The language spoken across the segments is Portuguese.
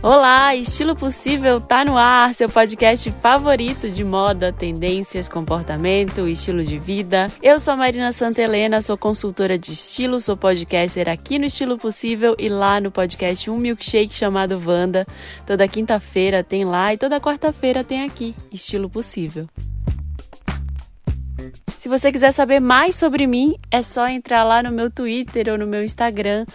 Olá, Estilo Possível tá no ar, seu podcast favorito de moda, tendências, comportamento, estilo de vida. Eu sou a Marina Santa Helena, sou consultora de estilo, sou podcaster aqui no Estilo Possível e lá no podcast Um Milkshake chamado Vanda. Toda quinta-feira tem lá e toda quarta-feira tem aqui, Estilo Possível. Se você quiser saber mais sobre mim, é só entrar lá no meu Twitter ou no meu Instagram,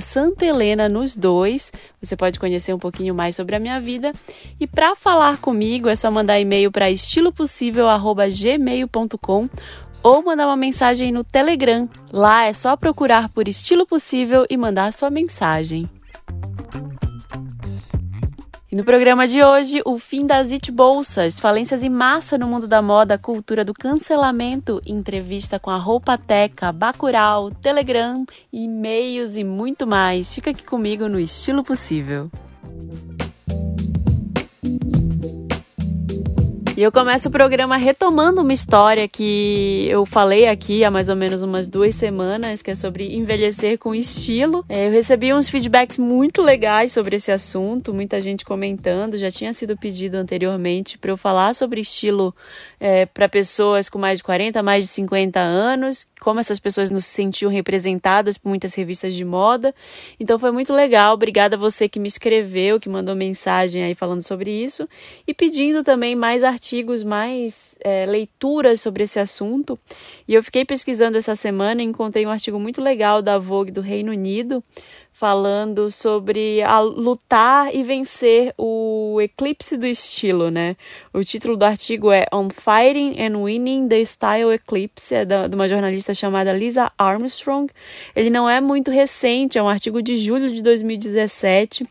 Santelena nos dois. Você pode conhecer um pouquinho mais sobre a minha vida. E para falar comigo, é só mandar e-mail para estilopossível.gmail.com ou mandar uma mensagem no Telegram. Lá é só procurar por Estilo Possível e mandar sua mensagem. E no programa de hoje, o fim das it bolsas, falências em massa no mundo da moda, cultura do cancelamento, entrevista com a Roupa Teca, Bacurau, Telegram, e-mails e muito mais. Fica aqui comigo no Estilo Possível. E eu começo o programa retomando uma história que eu falei aqui há mais ou menos umas duas semanas, que é sobre envelhecer com estilo. É, eu recebi uns feedbacks muito legais sobre esse assunto, muita gente comentando. Já tinha sido pedido anteriormente para eu falar sobre estilo é, para pessoas com mais de 40, mais de 50 anos, como essas pessoas nos sentiam representadas por muitas revistas de moda. Então foi muito legal. Obrigada a você que me escreveu, que mandou mensagem aí falando sobre isso e pedindo também mais artigos artigos, mais é, leituras sobre esse assunto. E eu fiquei pesquisando essa semana e encontrei um artigo muito legal da Vogue do Reino Unido falando sobre a lutar e vencer o eclipse do estilo, né? O título do artigo é On Fighting and Winning the Style Eclipse, é da, de uma jornalista chamada Lisa Armstrong. Ele não é muito recente, é um artigo de julho de 2017,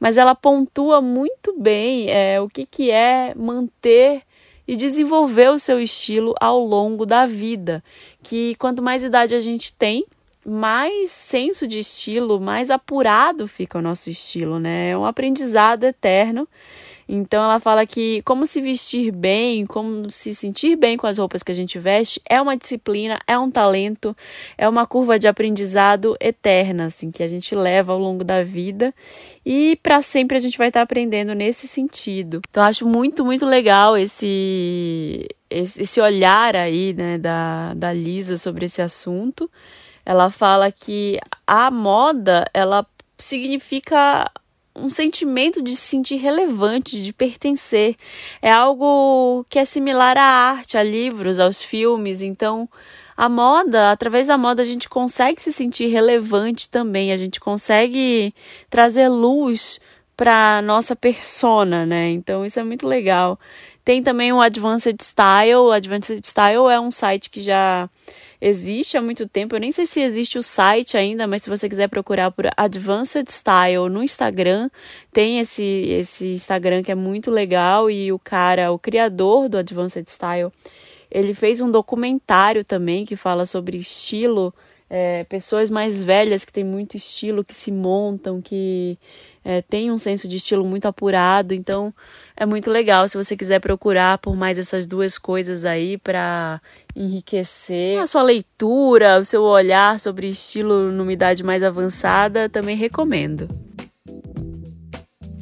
mas ela pontua muito bem é, o que, que é manter e desenvolver o seu estilo ao longo da vida. Que quanto mais idade a gente tem, mais senso de estilo, mais apurado fica o nosso estilo, né? É um aprendizado eterno então ela fala que como se vestir bem, como se sentir bem com as roupas que a gente veste é uma disciplina, é um talento, é uma curva de aprendizado eterna, assim, que a gente leva ao longo da vida e para sempre a gente vai estar tá aprendendo nesse sentido. Então acho muito, muito legal esse esse olhar aí, né, da, da Lisa sobre esse assunto. Ela fala que a moda, ela significa um sentimento de se sentir relevante, de pertencer. É algo que é similar à arte, a livros, aos filmes. Então, a moda, através da moda, a gente consegue se sentir relevante também. A gente consegue trazer luz para nossa persona, né? Então, isso é muito legal. Tem também o Advanced Style. O Advanced Style é um site que já existe há muito tempo. Eu nem sei se existe o site ainda, mas se você quiser procurar por Advanced Style no Instagram, tem esse, esse Instagram que é muito legal e o cara, o criador do Advanced Style, ele fez um documentário também que fala sobre estilo. É, pessoas mais velhas que têm muito estilo, que se montam, que é, têm um senso de estilo muito apurado. Então, é muito legal se você quiser procurar por mais essas duas coisas aí para enriquecer a sua leitura, o seu olhar sobre estilo numa idade mais avançada, também recomendo.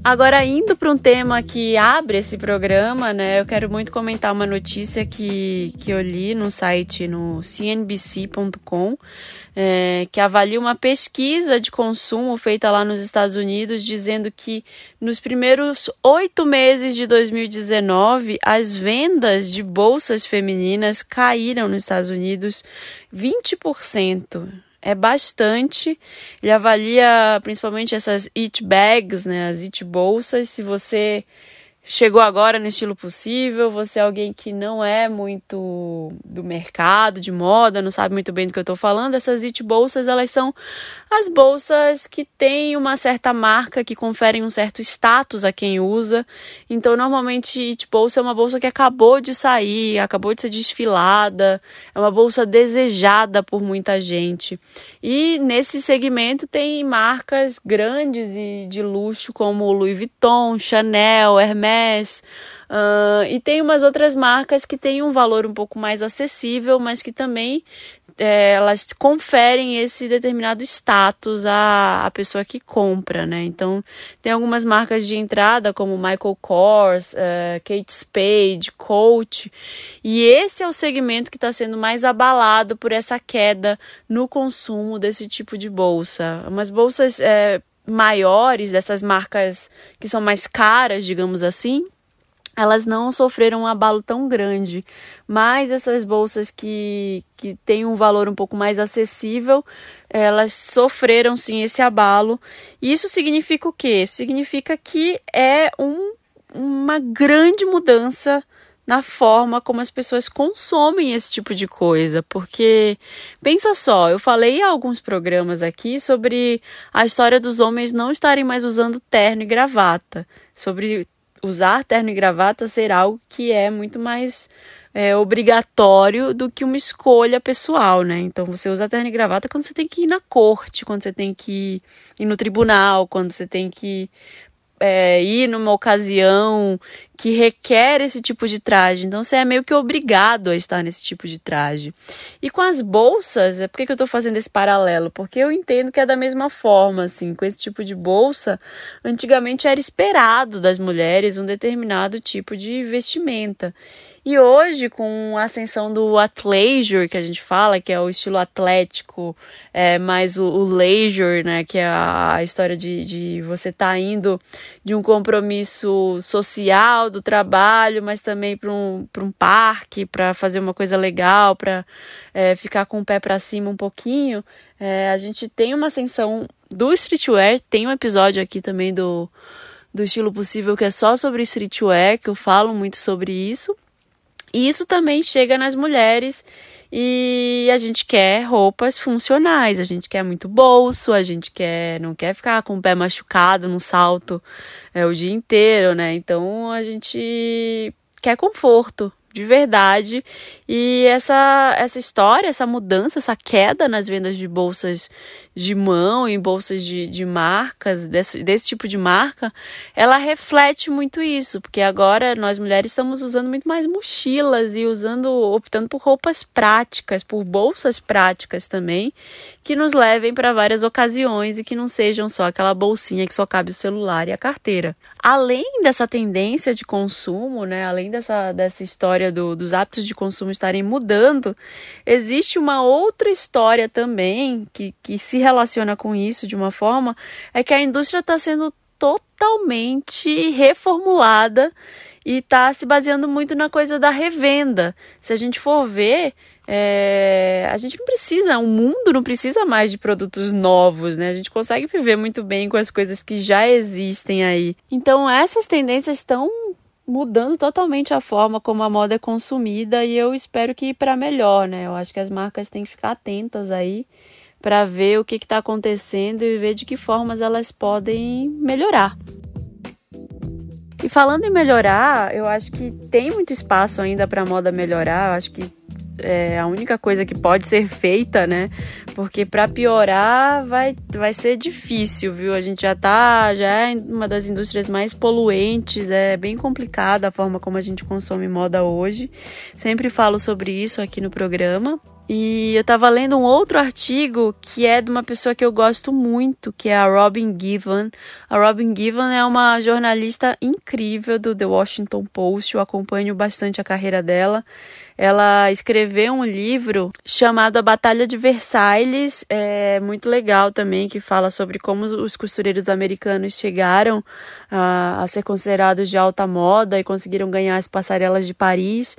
Agora, indo para um tema que abre esse programa, né? Eu quero muito comentar uma notícia que, que eu li no site no cnbc.com é, que avalia uma pesquisa de consumo feita lá nos Estados Unidos, dizendo que nos primeiros oito meses de 2019, as vendas de bolsas femininas caíram nos Estados Unidos 20% é bastante. Ele avalia principalmente essas it bags, né, as it bolsas. Se você chegou agora no estilo possível, você é alguém que não é muito do mercado de moda, não sabe muito bem do que eu estou falando, essas it bolsas, elas são as bolsas que têm uma certa marca, que conferem um certo status a quem usa. Então, normalmente, it bolsa é uma bolsa que acabou de sair, acabou de ser desfilada, é uma bolsa desejada por muita gente. E nesse segmento tem marcas grandes e de luxo como Louis Vuitton, Chanel, Hermès, Uh, e tem umas outras marcas que têm um valor um pouco mais acessível, mas que também é, elas conferem esse determinado status à, à pessoa que compra, né? Então, tem algumas marcas de entrada, como Michael Kors, uh, Kate Spade, Coach, e esse é o segmento que está sendo mais abalado por essa queda no consumo desse tipo de bolsa. Umas bolsas é, maiores, dessas marcas que são mais caras, digamos assim, elas não sofreram um abalo tão grande, mas essas bolsas que, que têm um valor um pouco mais acessível, elas sofreram sim esse abalo. E isso significa o quê? Significa que é um, uma grande mudança na forma como as pessoas consomem esse tipo de coisa, porque pensa só, eu falei em alguns programas aqui sobre a história dos homens não estarem mais usando terno e gravata, sobre usar terno e gravata ser algo que é muito mais é, obrigatório do que uma escolha pessoal, né? Então você usa terno e gravata quando você tem que ir na corte, quando você tem que ir no tribunal, quando você tem que é, ir numa ocasião que requer esse tipo de traje. Então você é meio que obrigado a estar nesse tipo de traje. E com as bolsas, é por que eu estou fazendo esse paralelo? Porque eu entendo que é da mesma forma, assim, com esse tipo de bolsa, antigamente era esperado das mulheres um determinado tipo de vestimenta. E hoje, com a ascensão do athleisure, que a gente fala, que é o estilo atlético, é, mais o, o leisure, né, que é a, história de, de você estar tá indo de um compromisso social, do trabalho, mas também para um, um parque, para fazer uma coisa legal, para é, ficar com o pé para cima um pouquinho. É, a gente tem uma ascensão do streetwear, tem um episódio aqui também do, do estilo possível que é só sobre streetwear, que eu falo muito sobre isso. E isso também chega nas mulheres e a gente quer roupas funcionais, a gente quer muito bolso, a gente quer não quer ficar com o pé machucado no salto é, o dia inteiro, né? Então a gente quer conforto, de verdade. E essa, essa história, essa mudança, essa queda nas vendas de bolsas de mão em bolsas de, de marcas, desse, desse tipo de marca, ela reflete muito isso, porque agora nós mulheres estamos usando muito mais mochilas e usando, optando por roupas práticas, por bolsas práticas também, que nos levem para várias ocasiões e que não sejam só aquela bolsinha que só cabe o celular e a carteira. Além dessa tendência de consumo, né, além dessa, dessa história do, dos hábitos de consumo estarem mudando, existe uma outra história também que, que se relaciona com isso de uma forma, é que a indústria está sendo totalmente reformulada e está se baseando muito na coisa da revenda. Se a gente for ver, é, a gente não precisa, o mundo não precisa mais de produtos novos, né? A gente consegue viver muito bem com as coisas que já existem aí. Então, essas tendências estão mudando totalmente a forma como a moda é consumida e eu espero que para melhor, né? Eu acho que as marcas têm que ficar atentas aí para ver o que está acontecendo e ver de que formas elas podem melhorar. E falando em melhorar, eu acho que tem muito espaço ainda para a moda melhorar. Eu acho que é a única coisa que pode ser feita, né? Porque para piorar vai, vai ser difícil, viu? A gente já tá, já é uma das indústrias mais poluentes, é bem complicada a forma como a gente consome moda hoje. Sempre falo sobre isso aqui no programa. E eu tava lendo um outro artigo que é de uma pessoa que eu gosto muito, que é a Robin Given. A Robin Given é uma jornalista incrível do The Washington Post, eu acompanho bastante a carreira dela. Ela escreveu um livro chamado A Batalha de Versailles, é muito legal também, que fala sobre como os costureiros americanos chegaram a, a ser considerados de alta moda e conseguiram ganhar as passarelas de Paris.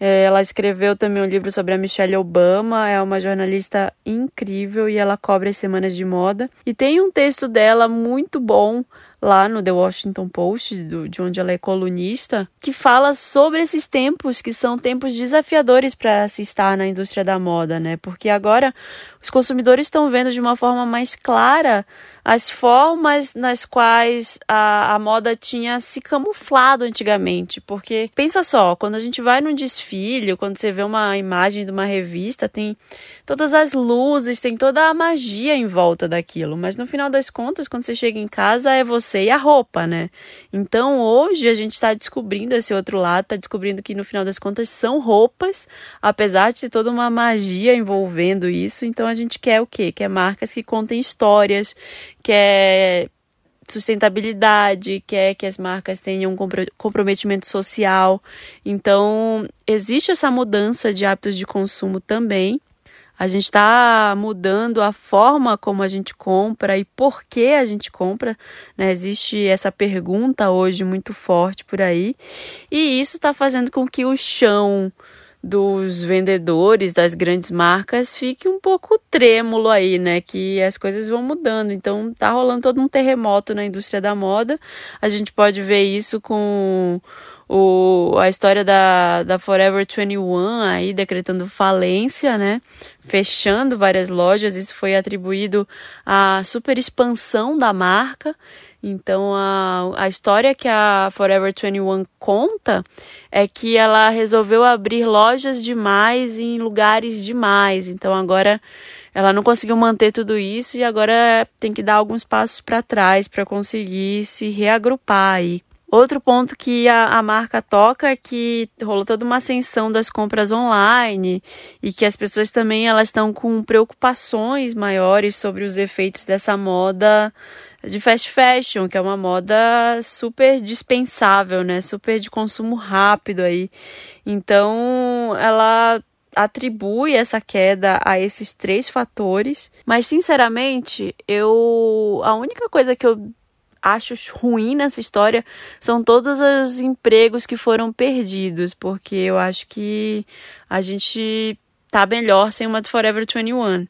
É, ela escreveu também um livro sobre a Michelle Obama, é uma jornalista incrível e ela cobre as semanas de moda. E tem um texto dela muito bom lá no The Washington Post, do, de onde ela é colunista, que fala sobre esses tempos que são tempos desafiadores para se estar na indústria da moda, né? Porque agora os consumidores estão vendo de uma forma mais clara as formas nas quais a, a moda tinha se camuflado antigamente. Porque pensa só, quando a gente vai num desfile, quando você vê uma imagem de uma revista, tem todas as luzes, tem toda a magia em volta daquilo. Mas no final das contas, quando você chega em casa, é você e a roupa, né? Então hoje a gente está descobrindo esse outro lado, está descobrindo que no final das contas são roupas, apesar de ter toda uma magia envolvendo isso. Então a gente quer o quê? Quer marcas que contem histórias, quer sustentabilidade, quer que as marcas tenham um comprometimento social. Então, existe essa mudança de hábitos de consumo também. A gente está mudando a forma como a gente compra e por que a gente compra. Né? Existe essa pergunta hoje muito forte por aí. E isso está fazendo com que o chão dos vendedores das grandes marcas fique um pouco trêmulo aí, né? Que as coisas vão mudando. Então tá rolando todo um terremoto na indústria da moda. A gente pode ver isso com o, a história da, da Forever 21 aí decretando falência, né? Fechando várias lojas. Isso foi atribuído à super expansão da marca. Então, a, a história que a Forever 21 conta é que ela resolveu abrir lojas demais em lugares demais. Então, agora ela não conseguiu manter tudo isso e agora tem que dar alguns passos para trás para conseguir se reagrupar aí. Outro ponto que a, a, marca toca é que rolou toda uma ascensão das compras online e que as pessoas também elas estão com preocupações maiores sobre os efeitos dessa moda de fast fashion, que é uma moda super dispensável, né? Super de consumo rápido aí. Então, ela atribui essa queda a esses três fatores, mas sinceramente, eu a única coisa que eu acho ruim nessa história são todos os empregos que foram perdidos, porque eu acho que a gente tá melhor sem uma de Forever 21.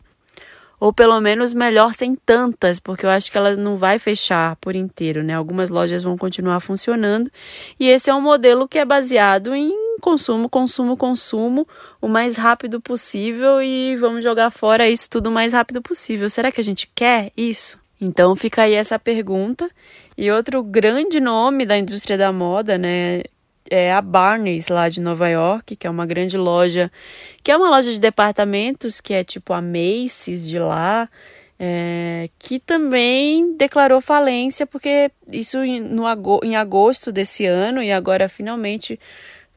Ou pelo menos melhor sem tantas, porque eu acho que ela não vai fechar por inteiro, né? Algumas lojas vão continuar funcionando. E esse é um modelo que é baseado em consumo, consumo, consumo, o mais rápido possível e vamos jogar fora isso tudo o mais rápido possível. Será que a gente quer isso? Então fica aí essa pergunta. E outro grande nome da indústria da moda, né, é a Barneys lá de Nova York, que é uma grande loja, que é uma loja de departamentos, que é tipo a Macy's de lá, é, que também declarou falência, porque isso no, em agosto desse ano, e agora finalmente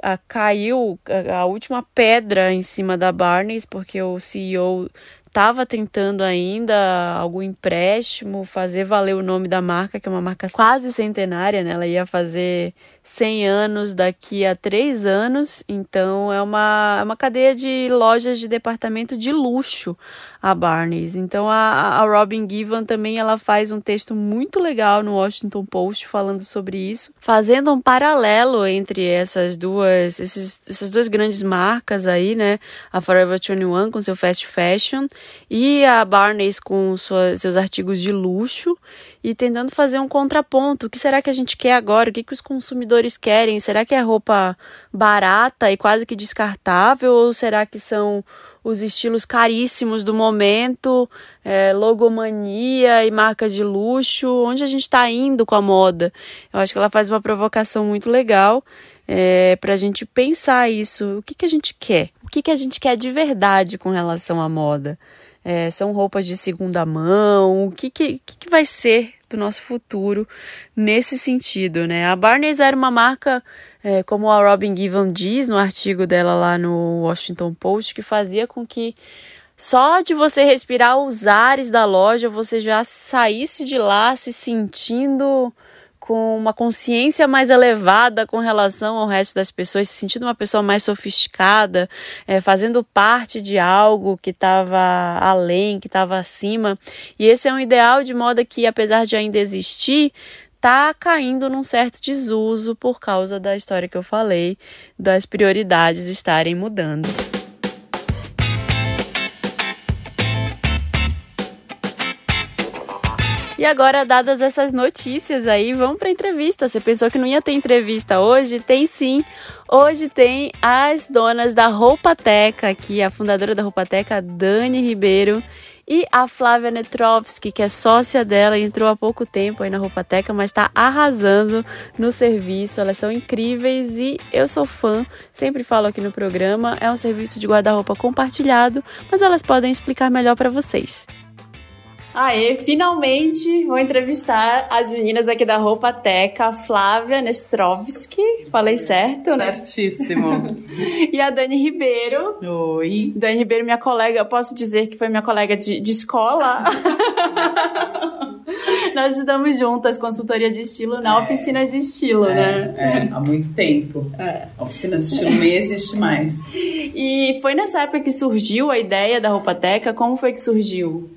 a, caiu a, a última pedra em cima da Barneys, porque o CEO estava tentando ainda algum empréstimo, fazer valer o nome da marca, que é uma marca quase centenária, né? Ela ia fazer 100 anos daqui a 3 anos, então é uma, é uma cadeia de lojas de departamento de luxo, a Barney's. Então a, a Robin Givan também ela faz um texto muito legal no Washington Post falando sobre isso, fazendo um paralelo entre essas duas, esses, essas duas grandes marcas aí, né? A Forever 21 com seu fast fashion e a Barney's com sua, seus artigos de luxo e tentando fazer um contraponto. O que será que a gente quer agora? O que, que os consumidores querem? Será que é roupa barata e quase que descartável? Ou será que são os estilos caríssimos do momento, é, logomania e marcas de luxo? Onde a gente está indo com a moda? Eu acho que ela faz uma provocação muito legal é, para a gente pensar isso. O que, que a gente quer? O que, que a gente quer de verdade com relação à moda? É, são roupas de segunda mão? O que, que, que vai ser do nosso futuro nesse sentido, né? A Barneys era uma marca, é, como a Robin Given diz no artigo dela lá no Washington Post, que fazia com que só de você respirar os ares da loja você já saísse de lá se sentindo com uma consciência mais elevada com relação ao resto das pessoas, se sentindo uma pessoa mais sofisticada, é, fazendo parte de algo que estava além, que estava acima. E esse é um ideal de moda que, apesar de ainda existir, está caindo num certo desuso por causa da história que eu falei, das prioridades estarem mudando. E agora, dadas essas notícias aí, vamos para entrevista. Você pensou que não ia ter entrevista hoje? Tem sim. Hoje tem as donas da Roupateca aqui, a fundadora da Roupateca, Dani Ribeiro e a Flávia Netrovski, que é sócia dela, entrou há pouco tempo aí na Roupateca, mas está arrasando no serviço. Elas são incríveis e eu sou fã, sempre falo aqui no programa. É um serviço de guarda-roupa compartilhado, mas elas podem explicar melhor para vocês. Aê, finalmente vou entrevistar as meninas aqui da Roupa Teca, Flávia Nestrovski, falei certo, né? Certíssimo. e a Dani Ribeiro. Oi. Dani Ribeiro, minha colega, eu posso dizer que foi minha colega de, de escola. Nós estamos juntas, consultoria de estilo, na é, oficina de estilo, é, né? É, há muito tempo. É. A oficina de estilo nem existe mais. E foi nessa época que surgiu a ideia da Roupa Teca? Como foi que surgiu?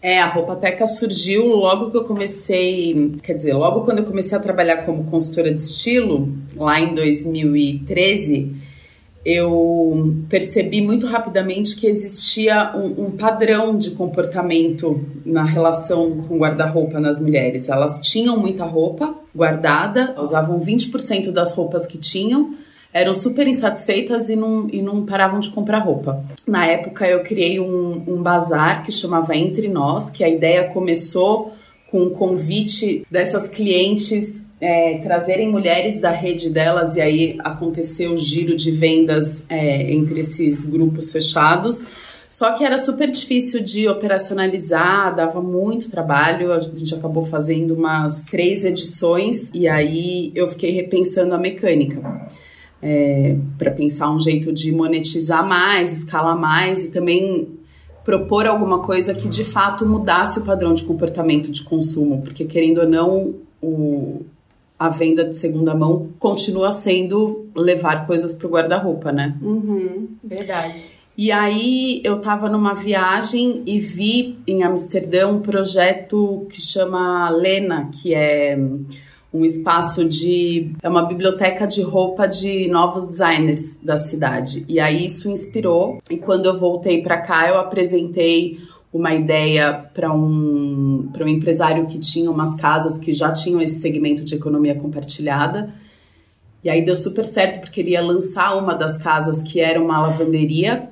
É, a Roupateca surgiu logo que eu comecei, quer dizer, logo quando eu comecei a trabalhar como consultora de estilo, lá em 2013, eu percebi muito rapidamente que existia um, um padrão de comportamento na relação com guarda-roupa nas mulheres. Elas tinham muita roupa guardada, usavam 20% das roupas que tinham, eram super insatisfeitas e não, e não paravam de comprar roupa. Na época eu criei um, um bazar que chamava Entre Nós, que a ideia começou com o convite dessas clientes é, trazerem mulheres da rede delas e aí aconteceu o giro de vendas é, entre esses grupos fechados. Só que era super difícil de operacionalizar, dava muito trabalho. A gente acabou fazendo umas três edições e aí eu fiquei repensando a mecânica é, para pensar um jeito de monetizar mais, escalar mais e também propor alguma coisa que de fato mudasse o padrão de comportamento de consumo, porque querendo ou não, o, a venda de segunda mão continua sendo levar coisas para o guarda-roupa, né? Uhum, verdade. E aí eu estava numa viagem e vi em Amsterdã um projeto que chama Lena, que é um espaço de. É uma biblioteca de roupa de novos designers da cidade. E aí isso inspirou. E quando eu voltei para cá, eu apresentei uma ideia para um, um empresário que tinha umas casas que já tinham esse segmento de economia compartilhada. E aí deu super certo, porque ele ia lançar uma das casas que era uma lavanderia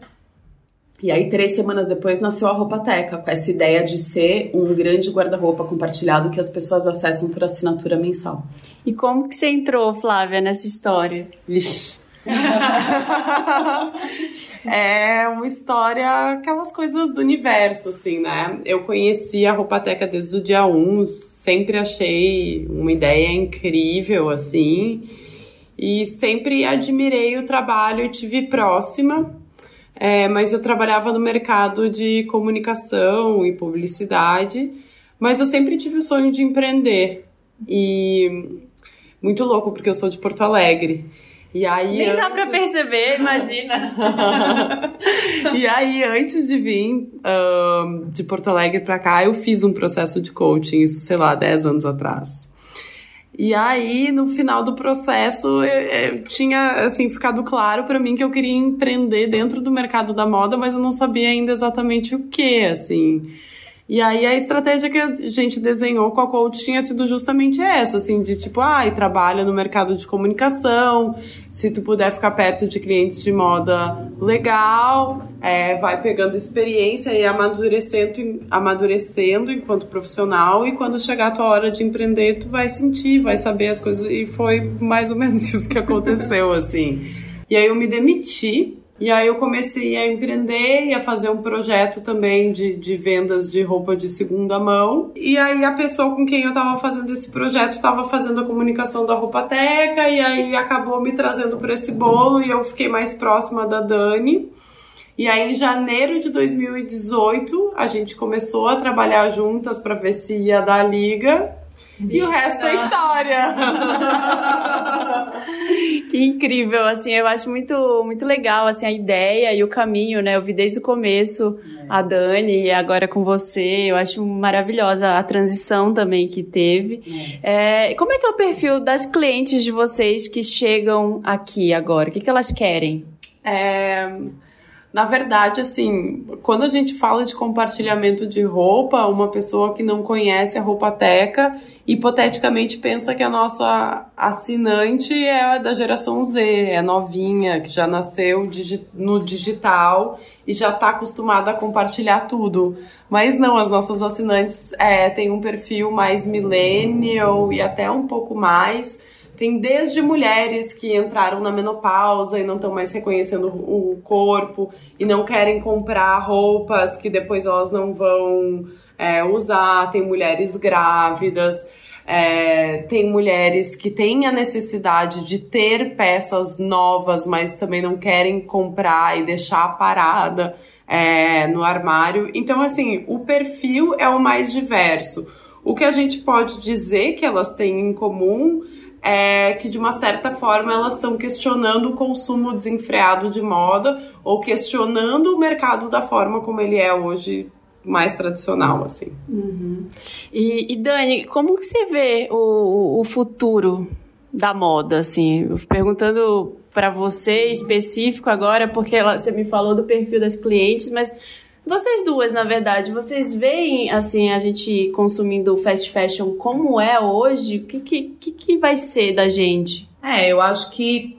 e aí, três semanas depois, nasceu a Roupateca, com essa ideia de ser um grande guarda-roupa compartilhado que as pessoas acessam por assinatura mensal. E como que você entrou, Flávia, nessa história? Vixe. é uma história, aquelas coisas do universo, assim, né? Eu conheci a Roupateca desde o dia 1, sempre achei uma ideia incrível, assim, e sempre admirei o trabalho e tive próxima é, mas eu trabalhava no mercado de comunicação e publicidade, mas eu sempre tive o sonho de empreender. E muito louco, porque eu sou de Porto Alegre. E aí, Nem antes... dá pra perceber, imagina. e aí, antes de vir de Porto Alegre pra cá, eu fiz um processo de coaching, isso, sei lá, 10 anos atrás. E aí, no final do processo, eu, eu tinha assim ficado claro para mim que eu queria empreender dentro do mercado da moda, mas eu não sabia ainda exatamente o que, assim. E aí a estratégia que a gente desenhou com a coach tinha sido justamente essa, assim, de tipo, ai, ah, trabalha no mercado de comunicação, se tu puder ficar perto de clientes de moda legal, é, vai pegando experiência e amadurecendo, amadurecendo enquanto profissional, e quando chegar a tua hora de empreender, tu vai sentir, vai saber as coisas, e foi mais ou menos isso que aconteceu, assim. E aí eu me demiti e aí eu comecei a empreender e a fazer um projeto também de, de vendas de roupa de segunda mão. E aí a pessoa com quem eu estava fazendo esse projeto estava fazendo a comunicação da Roupateca e aí acabou me trazendo para esse bolo e eu fiquei mais próxima da Dani. E aí, em janeiro de 2018, a gente começou a trabalhar juntas para ver se ia dar liga. E o resto é história. que incrível, assim, eu acho muito, muito legal, assim, a ideia e o caminho, né? Eu vi desde o começo a Dani e agora com você, eu acho maravilhosa a transição também que teve. É. É, como é que é o perfil das clientes de vocês que chegam aqui agora? O que, que elas querem? É... Na verdade, assim, quando a gente fala de compartilhamento de roupa, uma pessoa que não conhece a Roupateca hipoteticamente pensa que a nossa assinante é da geração Z, é novinha, que já nasceu no digital e já está acostumada a compartilhar tudo. Mas não, as nossas assinantes é, têm um perfil mais millennial e até um pouco mais tem desde mulheres que entraram na menopausa e não estão mais reconhecendo o corpo e não querem comprar roupas que depois elas não vão é, usar. Tem mulheres grávidas. É, tem mulheres que têm a necessidade de ter peças novas, mas também não querem comprar e deixar parada é, no armário. Então, assim, o perfil é o mais diverso. O que a gente pode dizer que elas têm em comum é que de uma certa forma elas estão questionando o consumo desenfreado de moda ou questionando o mercado da forma como ele é hoje mais tradicional, assim. Uhum. E, e, Dani, como que você vê o, o futuro da moda, assim? Perguntando para você específico agora, porque ela, você me falou do perfil das clientes, mas vocês duas, na verdade, vocês veem assim a gente consumindo fast fashion como é hoje? O que, que, que vai ser da gente? É, eu acho que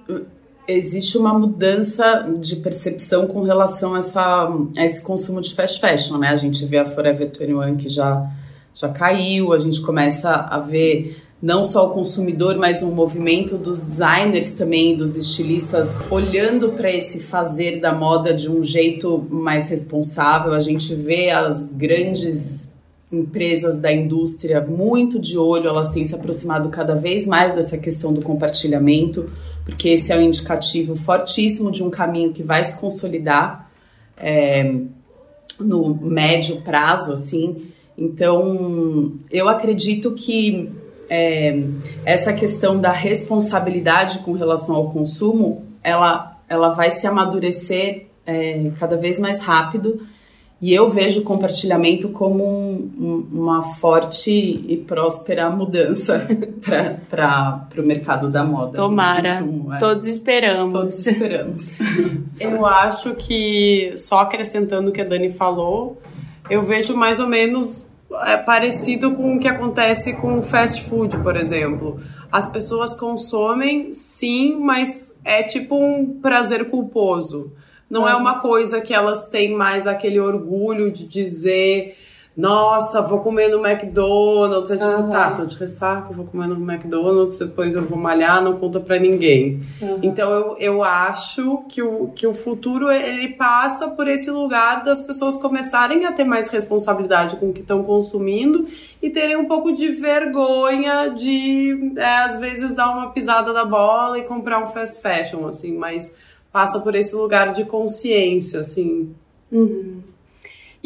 existe uma mudança de percepção com relação a, essa, a esse consumo de fast fashion, né? A gente vê a Forever 21 que já, já caiu, a gente começa a ver não só o consumidor, mas um movimento dos designers também, dos estilistas, olhando para esse fazer da moda de um jeito mais responsável. A gente vê as grandes empresas da indústria muito de olho, elas têm se aproximado cada vez mais dessa questão do compartilhamento, porque esse é um indicativo fortíssimo de um caminho que vai se consolidar é, no médio prazo, assim. Então, eu acredito que é, essa questão da responsabilidade com relação ao consumo, ela, ela vai se amadurecer é, cada vez mais rápido. E eu vejo o compartilhamento como um, uma forte e próspera mudança para o mercado da moda. Tomara. Consumo, é. Todos esperamos. Todos esperamos. eu acho que, só acrescentando o que a Dani falou, eu vejo mais ou menos é parecido com o que acontece com o fast food, por exemplo. As pessoas consomem, sim, mas é tipo um prazer culposo. Não é uma coisa que elas têm mais aquele orgulho de dizer nossa, vou comer no McDonald's. É tipo, uhum. tá, tô de ressaca, vou comer no McDonald's, depois eu vou malhar, não conta pra ninguém. Uhum. Então eu, eu acho que o, que o futuro ele passa por esse lugar das pessoas começarem a ter mais responsabilidade com o que estão consumindo e terem um pouco de vergonha de, é, às vezes, dar uma pisada da bola e comprar um fast fashion, assim, mas passa por esse lugar de consciência, assim. Uhum.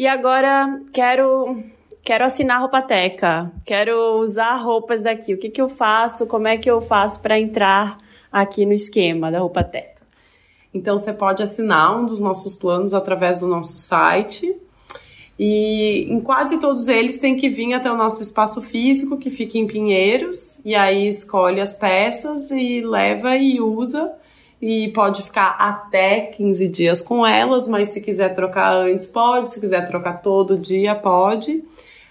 E agora quero quero assinar roupateca, quero usar roupas daqui. O que, que eu faço? Como é que eu faço para entrar aqui no esquema da roupateca? Então você pode assinar um dos nossos planos através do nosso site. E em quase todos eles tem que vir até o nosso espaço físico, que fica em Pinheiros, e aí escolhe as peças e leva e usa e pode ficar até 15 dias com elas, mas se quiser trocar antes, pode, se quiser trocar todo dia, pode,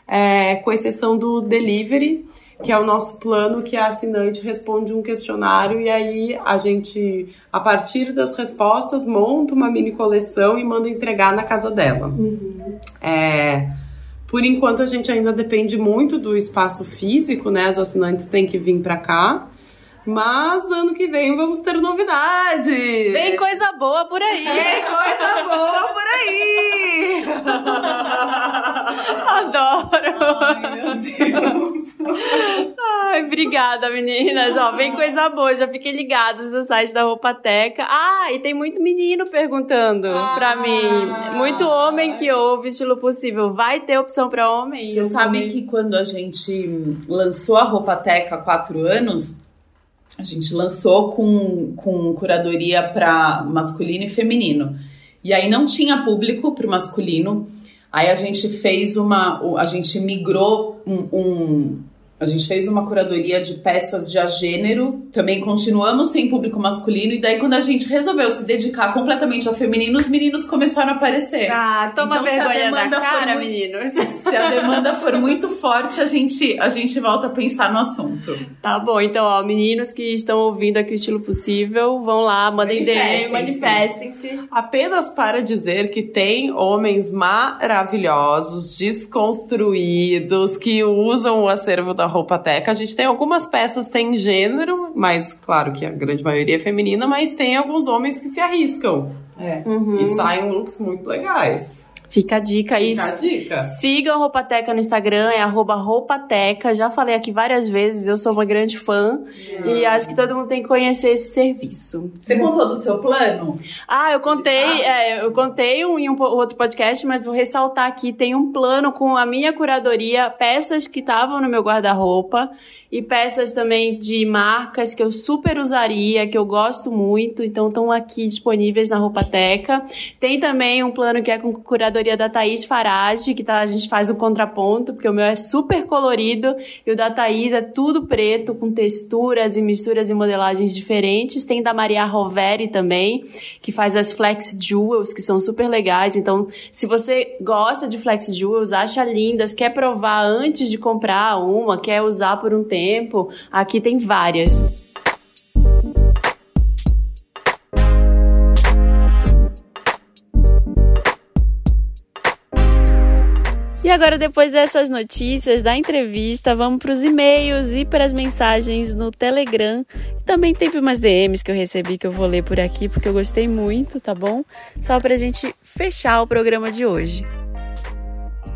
é, com exceção do delivery, que é o nosso plano que a assinante responde um questionário e aí a gente, a partir das respostas, monta uma mini coleção e manda entregar na casa dela. Uhum. É, por enquanto a gente ainda depende muito do espaço físico, né? As assinantes têm que vir para cá. Mas ano que vem vamos ter novidade. Vem coisa boa por aí. Vem coisa boa por aí. Adoro. Ai, meu Deus. Ai, obrigada, meninas. Ó, vem coisa boa. Já fiquem ligados no site da Roupateca. Ah, e tem muito menino perguntando ah. pra mim. Muito homem que ouve estilo possível. Vai ter opção pra homem? Você sabe que quando a gente lançou a Roupateca há quatro anos, a gente lançou com, com curadoria para masculino e feminino. E aí não tinha público para o masculino. Aí a gente fez uma. A gente migrou um, um, A gente fez uma curadoria de peças de agênero, também continuamos sem público masculino, e daí quando a gente resolveu se dedicar completamente ao feminino, os meninos começaram a aparecer. Ah, toma então, vergonha da cara, muito, meninos. Se a demanda for muito forte, a gente, a gente volta a pensar no assunto. Tá bom, então, ó, meninos que estão ouvindo aqui o Estilo Possível, vão lá, mandem DM, manifestem-se. Apenas para dizer que tem homens maravilhosos, desconstruídos, que usam o acervo da roupa teca. A gente tem algumas peças sem gênero, mas claro que a grande maioria é feminina, mas tem alguns homens que se arriscam. É. Uhum. E saem looks muito legais. Fica a dica aí. Fica a dica. Sigam a Roupateca no Instagram, é arroba Roupateca. Já falei aqui várias vezes, eu sou uma grande fã. E acho que todo mundo tem que conhecer esse serviço. Você contou do seu plano? Ah, eu contei, é, eu contei um, em um outro podcast, mas vou ressaltar aqui, tem um plano com a minha curadoria, peças que estavam no meu guarda-roupa e peças também de marcas que eu super usaria, que eu gosto muito, então estão aqui disponíveis na Roupateca. Tem também um plano que é com curadoria da Thaís Farage, que tá, a gente faz um contraponto, porque o meu é super colorido e o da Thaís é tudo preto, com texturas e misturas e modelagens diferentes. Tem da Maria Roveri também, que faz as Flex Jewels, que são super legais. Então, se você gosta de Flex Jewels, acha lindas, quer provar antes de comprar uma, quer usar por um tempo, tempo. Aqui tem várias. Agora, depois dessas notícias, da entrevista, vamos para os e-mails e para as mensagens no Telegram. Também teve umas DMs que eu recebi que eu vou ler por aqui porque eu gostei muito, tá bom? Só para a gente fechar o programa de hoje.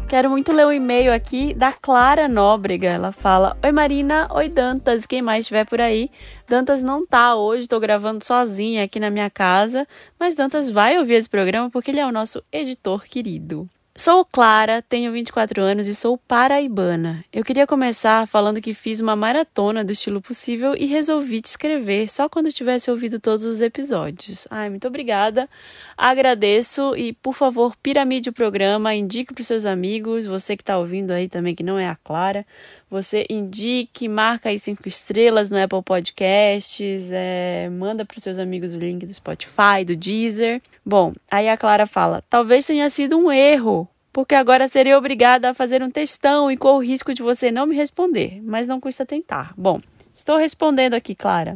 Quero muito ler o um e-mail aqui da Clara Nóbrega. Ela fala: Oi Marina, oi Dantas, quem mais estiver por aí. Dantas não tá hoje, tô gravando sozinha aqui na minha casa, mas Dantas vai ouvir esse programa porque ele é o nosso editor querido. Sou Clara, tenho 24 anos e sou paraibana. Eu queria começar falando que fiz uma maratona do estilo possível e resolvi te escrever só quando tivesse ouvido todos os episódios. Ai, muito obrigada. Agradeço e, por favor, piramide o programa, indique para os seus amigos, você que está ouvindo aí também que não é a Clara, você indique, marca aí cinco estrelas no Apple Podcasts, é, manda para os seus amigos o link do Spotify, do Deezer. Bom, aí a Clara fala: talvez tenha sido um erro, porque agora serei obrigada a fazer um textão e corro o risco de você não me responder, mas não custa tentar. Bom, estou respondendo aqui, Clara.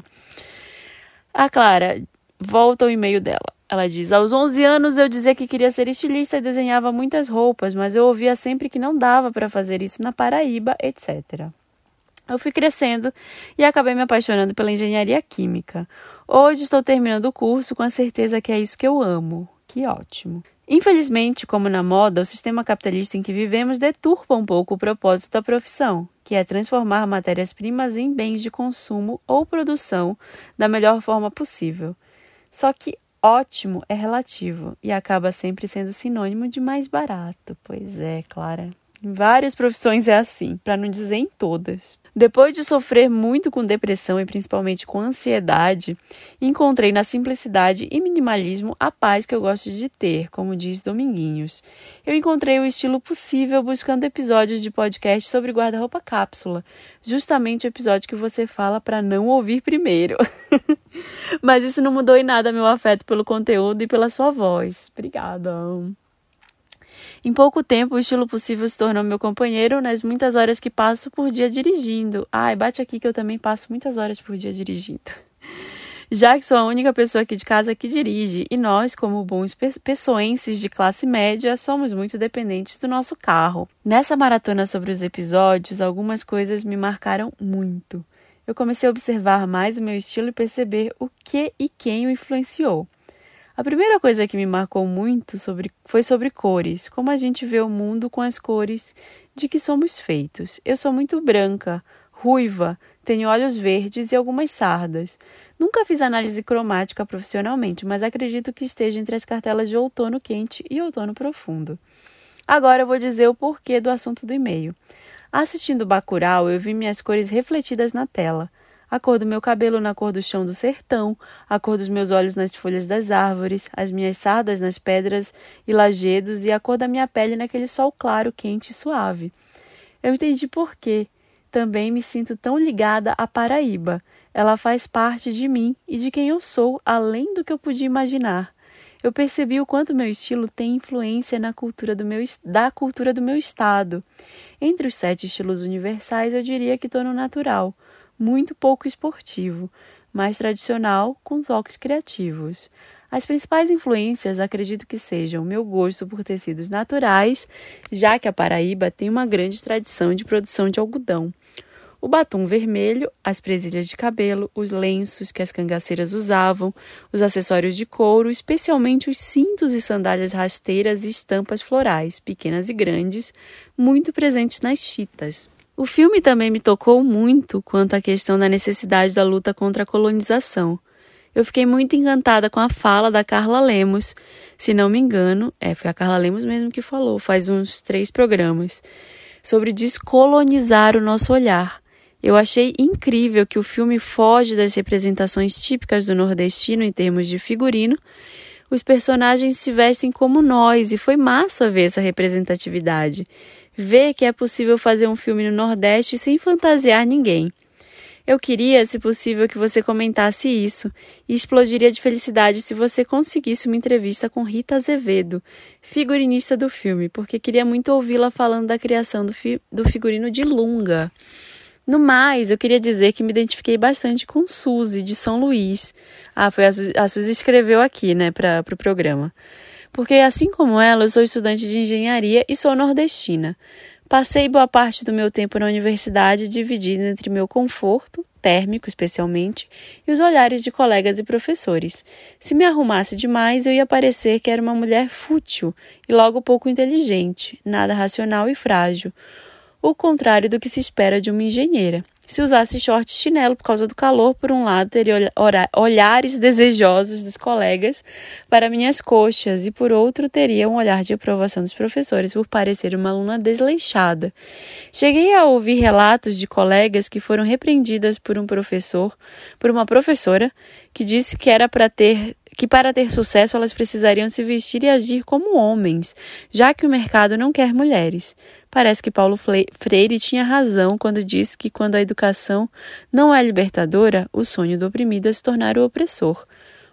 A Clara volta o e-mail dela. Ela diz: Aos 11 anos eu dizia que queria ser estilista e desenhava muitas roupas, mas eu ouvia sempre que não dava para fazer isso na Paraíba, etc. Eu fui crescendo e acabei me apaixonando pela engenharia química. Hoje estou terminando o curso com a certeza que é isso que eu amo. Que ótimo. Infelizmente, como na moda, o sistema capitalista em que vivemos deturpa um pouco o propósito da profissão, que é transformar matérias-primas em bens de consumo ou produção da melhor forma possível. Só que ótimo é relativo e acaba sempre sendo sinônimo de mais barato. Pois é, Clara. Em várias profissões é assim, para não dizer em todas. Depois de sofrer muito com depressão e principalmente com ansiedade, encontrei na simplicidade e minimalismo a paz que eu gosto de ter, como diz Dominguinhos. Eu encontrei o estilo possível buscando episódios de podcast sobre guarda-roupa cápsula, justamente o episódio que você fala para não ouvir primeiro. Mas isso não mudou em nada meu afeto pelo conteúdo e pela sua voz. Obrigada. Em pouco tempo, o estilo possível se tornou meu companheiro nas muitas horas que passo por dia dirigindo. Ai, bate aqui que eu também passo muitas horas por dia dirigindo. Já que sou a única pessoa aqui de casa que dirige, e nós, como bons pessoenses de classe média, somos muito dependentes do nosso carro. Nessa maratona sobre os episódios, algumas coisas me marcaram muito. Eu comecei a observar mais o meu estilo e perceber o que e quem o influenciou. A primeira coisa que me marcou muito sobre, foi sobre cores, como a gente vê o mundo com as cores de que somos feitos. Eu sou muito branca, ruiva, tenho olhos verdes e algumas sardas. Nunca fiz análise cromática profissionalmente, mas acredito que esteja entre as cartelas de outono quente e outono profundo. Agora eu vou dizer o porquê do assunto do e-mail. Assistindo Bacurau, eu vi minhas cores refletidas na tela a cor do meu cabelo na cor do chão do sertão, a cor dos meus olhos nas folhas das árvores, as minhas sardas nas pedras e lajedos e a cor da minha pele naquele sol claro, quente e suave. Eu entendi por quê. também me sinto tão ligada à Paraíba. Ela faz parte de mim e de quem eu sou, além do que eu podia imaginar. Eu percebi o quanto meu estilo tem influência na cultura do meu, da cultura do meu estado. Entre os sete estilos universais, eu diria que estou no natural, muito pouco esportivo, mais tradicional, com toques criativos. As principais influências acredito que sejam meu gosto por tecidos naturais, já que a Paraíba tem uma grande tradição de produção de algodão. O batom vermelho, as presilhas de cabelo, os lenços que as cangaceiras usavam, os acessórios de couro, especialmente os cintos e sandálias rasteiras e estampas florais, pequenas e grandes, muito presentes nas chitas. O filme também me tocou muito quanto à questão da necessidade da luta contra a colonização. Eu fiquei muito encantada com a fala da Carla Lemos. Se não me engano, é, foi a Carla Lemos mesmo que falou, faz uns três programas, sobre descolonizar o nosso olhar. Eu achei incrível que o filme foge das representações típicas do nordestino em termos de figurino. Os personagens se vestem como nós e foi massa ver essa representatividade ver que é possível fazer um filme no Nordeste sem fantasiar ninguém. Eu queria, se possível, que você comentasse isso e explodiria de felicidade se você conseguisse uma entrevista com Rita Azevedo, figurinista do filme, porque queria muito ouvi-la falando da criação do, fi do figurino de Lunga. No mais, eu queria dizer que me identifiquei bastante com Suzy, de São Luís. Ah, foi a, Suzy, a Suzy escreveu aqui, né, para o pro programa porque assim como ela, eu sou estudante de engenharia e sou nordestina. Passei boa parte do meu tempo na universidade dividido entre meu conforto, térmico especialmente, e os olhares de colegas e professores. Se me arrumasse demais, eu ia parecer que era uma mulher fútil e logo pouco inteligente, nada racional e frágil, o contrário do que se espera de uma engenheira. Se usasse short e chinelo por causa do calor, por um lado, teria olhares desejosos dos colegas para minhas coxas, e por outro, teria um olhar de aprovação dos professores por parecer uma aluna desleixada. Cheguei a ouvir relatos de colegas que foram repreendidas por um professor, por uma professora, que disse que era para ter que para ter sucesso elas precisariam se vestir e agir como homens, já que o mercado não quer mulheres. Parece que Paulo Freire tinha razão quando disse que quando a educação não é libertadora, o sonho do oprimido é se tornar o opressor.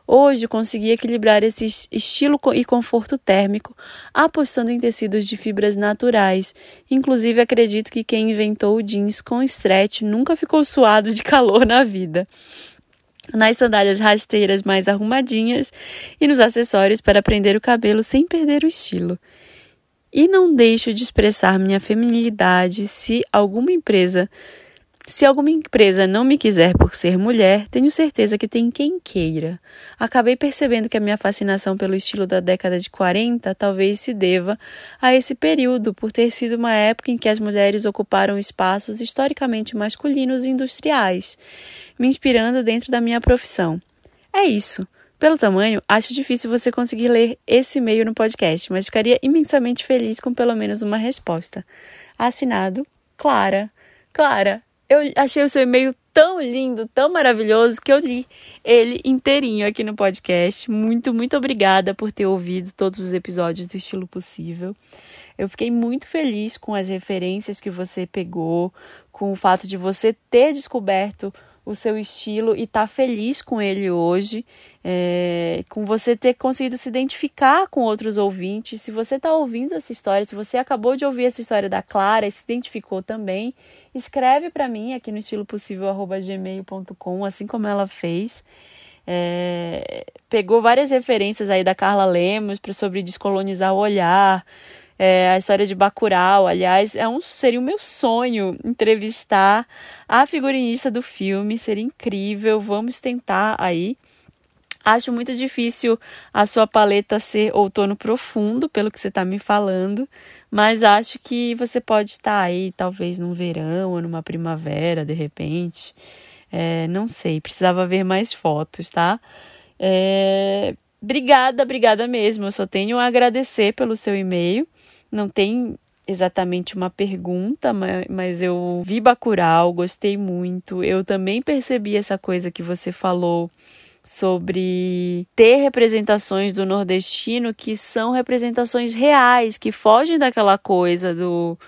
Hoje consegui equilibrar esse estilo e conforto térmico, apostando em tecidos de fibras naturais. Inclusive, acredito que quem inventou o jeans com stretch nunca ficou suado de calor na vida. Nas sandálias rasteiras mais arrumadinhas e nos acessórios para prender o cabelo sem perder o estilo. E não deixo de expressar minha feminilidade se alguma empresa se alguma empresa não me quiser por ser mulher, tenho certeza que tem quem queira. Acabei percebendo que a minha fascinação pelo estilo da década de 40 talvez se deva a esse período, por ter sido uma época em que as mulheres ocuparam espaços historicamente masculinos e industriais, me inspirando dentro da minha profissão. É isso. Pelo tamanho, acho difícil você conseguir ler esse e-mail no podcast, mas ficaria imensamente feliz com pelo menos uma resposta. Assinado Clara. Clara, eu achei o seu e-mail tão lindo, tão maravilhoso que eu li ele inteirinho aqui no podcast. Muito, muito obrigada por ter ouvido todos os episódios do estilo possível. Eu fiquei muito feliz com as referências que você pegou, com o fato de você ter descoberto o seu estilo e estar tá feliz com ele hoje, é, com você ter conseguido se identificar com outros ouvintes. Se você está ouvindo essa história, se você acabou de ouvir essa história da Clara e se identificou também, escreve para mim aqui no estilo possível@gmail.com, assim como ela fez. É, pegou várias referências aí da Carla Lemos sobre descolonizar o olhar, é, a história de Bacurau, aliás, é um, seria o meu sonho entrevistar a figurinista do filme, seria incrível, vamos tentar aí. Acho muito difícil a sua paleta ser outono profundo, pelo que você está me falando, mas acho que você pode estar aí, talvez num verão ou numa primavera, de repente. É, não sei, precisava ver mais fotos, tá? É, obrigada, obrigada mesmo. Eu só tenho a agradecer pelo seu e-mail não tem exatamente uma pergunta, mas eu vi Bacurau, gostei muito. Eu também percebi essa coisa que você falou sobre ter representações do nordestino que são representações reais, que fogem daquela coisa do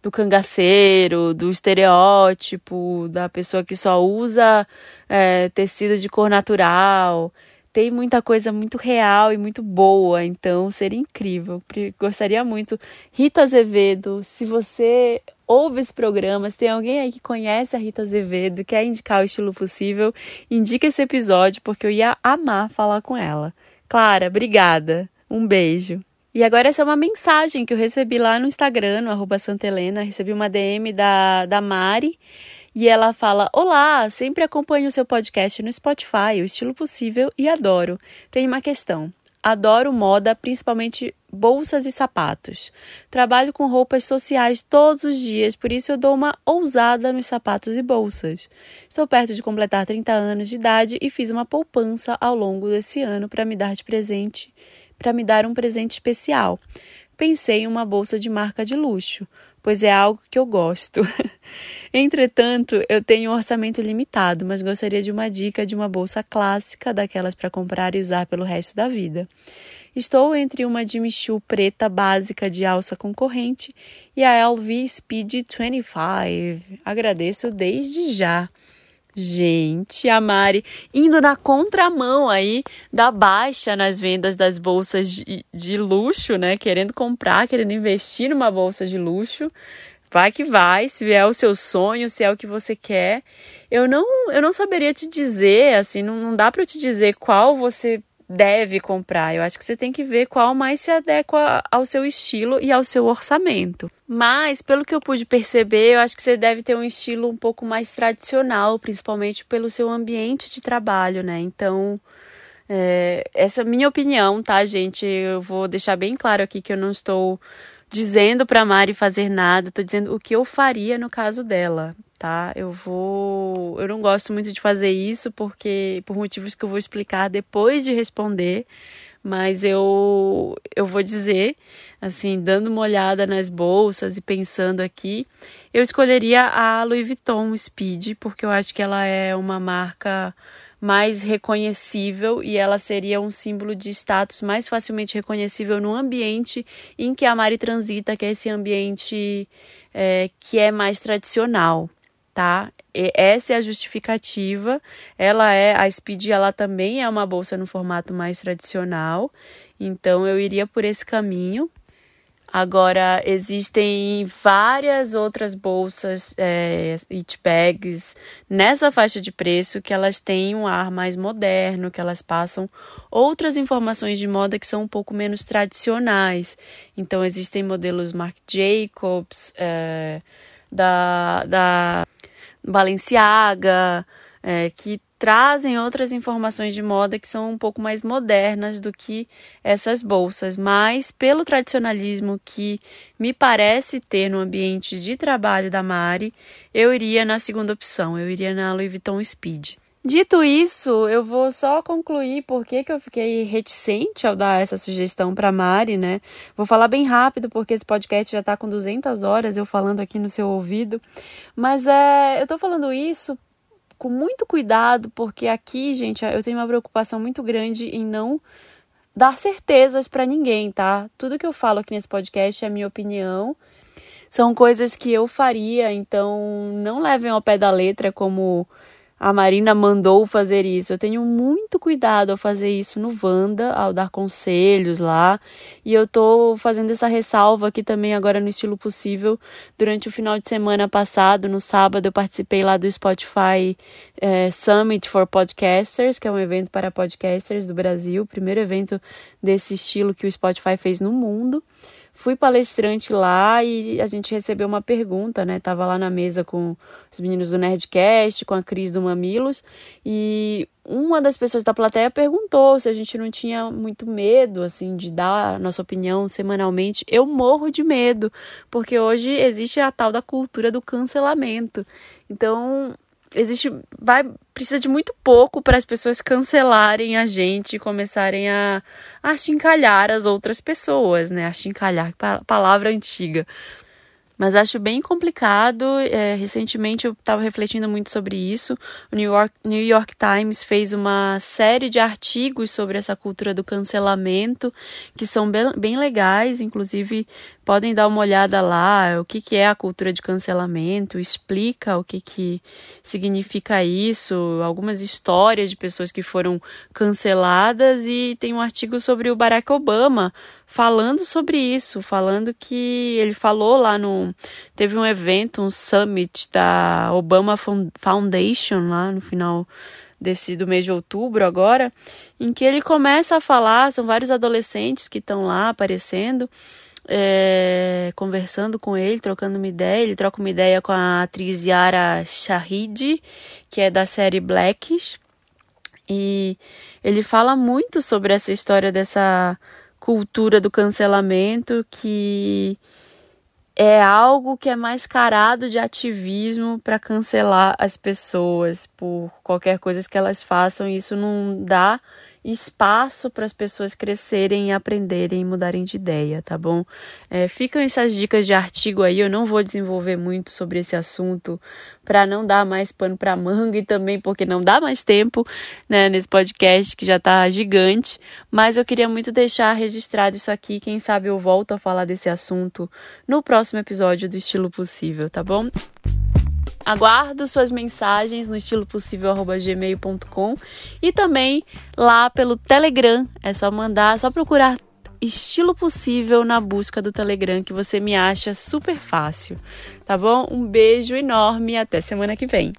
do cangaceiro, do estereótipo, da pessoa que só usa é, tecido de cor natural. Tem muita coisa muito real e muito boa, então seria incrível. Gostaria muito. Rita Azevedo, se você ouve esse programa, se tem alguém aí que conhece a Rita Azevedo, quer indicar o estilo possível, indica esse episódio, porque eu ia amar falar com ela. Clara, obrigada. Um beijo. E agora essa é uma mensagem que eu recebi lá no Instagram, no arroba Santa Helena. Recebi uma DM da, da Mari. E ela fala: Olá, sempre acompanho o seu podcast no Spotify, o estilo possível, e adoro. Tem uma questão. Adoro moda, principalmente bolsas e sapatos. Trabalho com roupas sociais todos os dias, por isso eu dou uma ousada nos sapatos e bolsas. Estou perto de completar 30 anos de idade e fiz uma poupança ao longo desse ano para me dar de presente, para me dar um presente especial. Pensei em uma bolsa de marca de luxo, pois é algo que eu gosto. Entretanto, eu tenho um orçamento limitado, mas gostaria de uma dica de uma bolsa clássica, daquelas para comprar e usar pelo resto da vida. Estou entre uma Jimmy Choo preta básica de alça concorrente e a LV Speed 25. Agradeço desde já. Gente, a Mari indo na contramão aí da baixa nas vendas das bolsas de, de luxo, né? Querendo comprar, querendo investir numa bolsa de luxo. Vai que vai, se é o seu sonho, se é o que você quer. Eu não, eu não saberia te dizer, assim, não, não dá para te dizer qual você deve comprar. Eu acho que você tem que ver qual mais se adequa ao seu estilo e ao seu orçamento. Mas, pelo que eu pude perceber, eu acho que você deve ter um estilo um pouco mais tradicional, principalmente pelo seu ambiente de trabalho, né? Então, é, essa é a minha opinião, tá, gente? Eu vou deixar bem claro aqui que eu não estou dizendo para Mari fazer nada, tô dizendo o que eu faria no caso dela, tá? Eu vou, eu não gosto muito de fazer isso porque por motivos que eu vou explicar depois de responder, mas eu eu vou dizer, assim, dando uma olhada nas bolsas e pensando aqui, eu escolheria a Louis Vuitton Speed, porque eu acho que ela é uma marca mais reconhecível e ela seria um símbolo de status mais facilmente reconhecível no ambiente em que a Mari transita, que é esse ambiente é, que é mais tradicional, tá? E essa é a justificativa. Ela é a Speed, ela também é uma bolsa no formato mais tradicional, então eu iria por esse caminho. Agora, existem várias outras bolsas é, it bags nessa faixa de preço que elas têm um ar mais moderno, que elas passam outras informações de moda que são um pouco menos tradicionais. Então, existem modelos Marc Jacobs, é, da, da Balenciaga, é, que trazem outras informações de moda que são um pouco mais modernas do que essas bolsas, mas pelo tradicionalismo que me parece ter no ambiente de trabalho da Mari, eu iria na segunda opção, eu iria na Louis Vuitton Speed. Dito isso, eu vou só concluir porque que eu fiquei reticente ao dar essa sugestão para Mari, né? Vou falar bem rápido porque esse podcast já está com 200 horas eu falando aqui no seu ouvido, mas é, eu tô falando isso com muito cuidado, porque aqui, gente, eu tenho uma preocupação muito grande em não dar certezas para ninguém, tá? Tudo que eu falo aqui nesse podcast é minha opinião. São coisas que eu faria, então não levem ao pé da letra como a Marina mandou fazer isso. Eu tenho muito cuidado ao fazer isso no Vanda, ao dar conselhos lá. E eu tô fazendo essa ressalva aqui também agora no estilo possível. Durante o final de semana passado, no sábado, eu participei lá do Spotify é, Summit for Podcasters, que é um evento para podcasters do Brasil, primeiro evento desse estilo que o Spotify fez no mundo. Fui palestrante lá e a gente recebeu uma pergunta, né? Tava lá na mesa com os meninos do Nerdcast, com a Cris do Mamilos, e uma das pessoas da plateia perguntou se a gente não tinha muito medo, assim, de dar a nossa opinião semanalmente. Eu morro de medo, porque hoje existe a tal da cultura do cancelamento. Então, existe vai precisa de muito pouco para as pessoas cancelarem a gente e começarem a, a chincalhar as outras pessoas, né? A chincalhar, palavra antiga. Mas acho bem complicado. É, recentemente eu estava refletindo muito sobre isso. O New York, New York Times fez uma série de artigos sobre essa cultura do cancelamento, que são bem, bem legais, inclusive podem dar uma olhada lá, o que, que é a cultura de cancelamento, explica o que, que significa isso, algumas histórias de pessoas que foram canceladas e tem um artigo sobre o Barack Obama falando sobre isso, falando que ele falou lá no. Teve um evento, um summit da Obama Foundation lá no final desse do mês de outubro agora, em que ele começa a falar, são vários adolescentes que estão lá aparecendo é, conversando com ele, trocando uma ideia. Ele troca uma ideia com a atriz Yara Shahid, que é da série Blackish. E ele fala muito sobre essa história dessa cultura do cancelamento que é algo que é mascarado de ativismo para cancelar as pessoas por qualquer coisa que elas façam. E isso não dá espaço para as pessoas crescerem, aprenderem e mudarem de ideia, tá bom? É, ficam essas dicas de artigo aí, eu não vou desenvolver muito sobre esse assunto para não dar mais pano para manga e também porque não dá mais tempo, né, nesse podcast que já está gigante, mas eu queria muito deixar registrado isso aqui, quem sabe eu volto a falar desse assunto no próximo episódio do Estilo Possível, tá bom? Aguardo suas mensagens no estilo possível@gmail.com e também lá pelo Telegram. É só mandar, só procurar estilo possível na busca do Telegram que você me acha super fácil, tá bom? Um beijo enorme e até semana que vem.